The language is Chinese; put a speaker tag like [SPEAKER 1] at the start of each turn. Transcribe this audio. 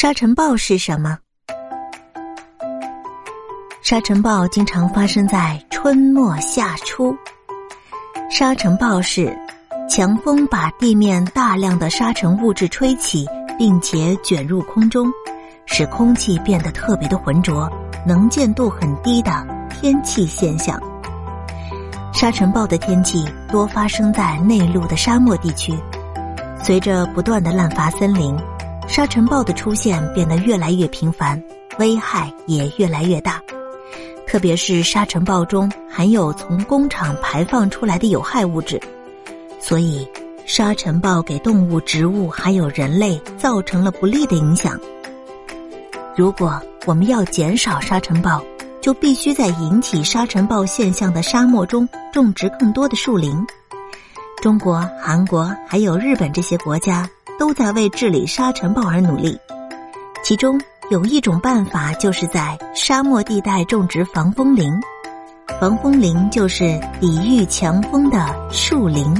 [SPEAKER 1] 沙尘暴是什么？沙尘暴经常发生在春末夏初。沙尘暴是强风把地面大量的沙尘物质吹起，并且卷入空中，使空气变得特别的浑浊、能见度很低的天气现象。沙尘暴的天气多发生在内陆的沙漠地区，随着不断的滥伐森林。沙尘暴的出现变得越来越频繁，危害也越来越大。特别是沙尘暴中含有从工厂排放出来的有害物质，所以沙尘暴给动物、植物还有人类造成了不利的影响。如果我们要减少沙尘暴，就必须在引起沙尘暴现象的沙漠中种植更多的树林。中国、韩国还有日本这些国家。都在为治理沙尘暴而努力，其中有一种办法就是在沙漠地带种植防风林。防风林就是抵御强风的树林。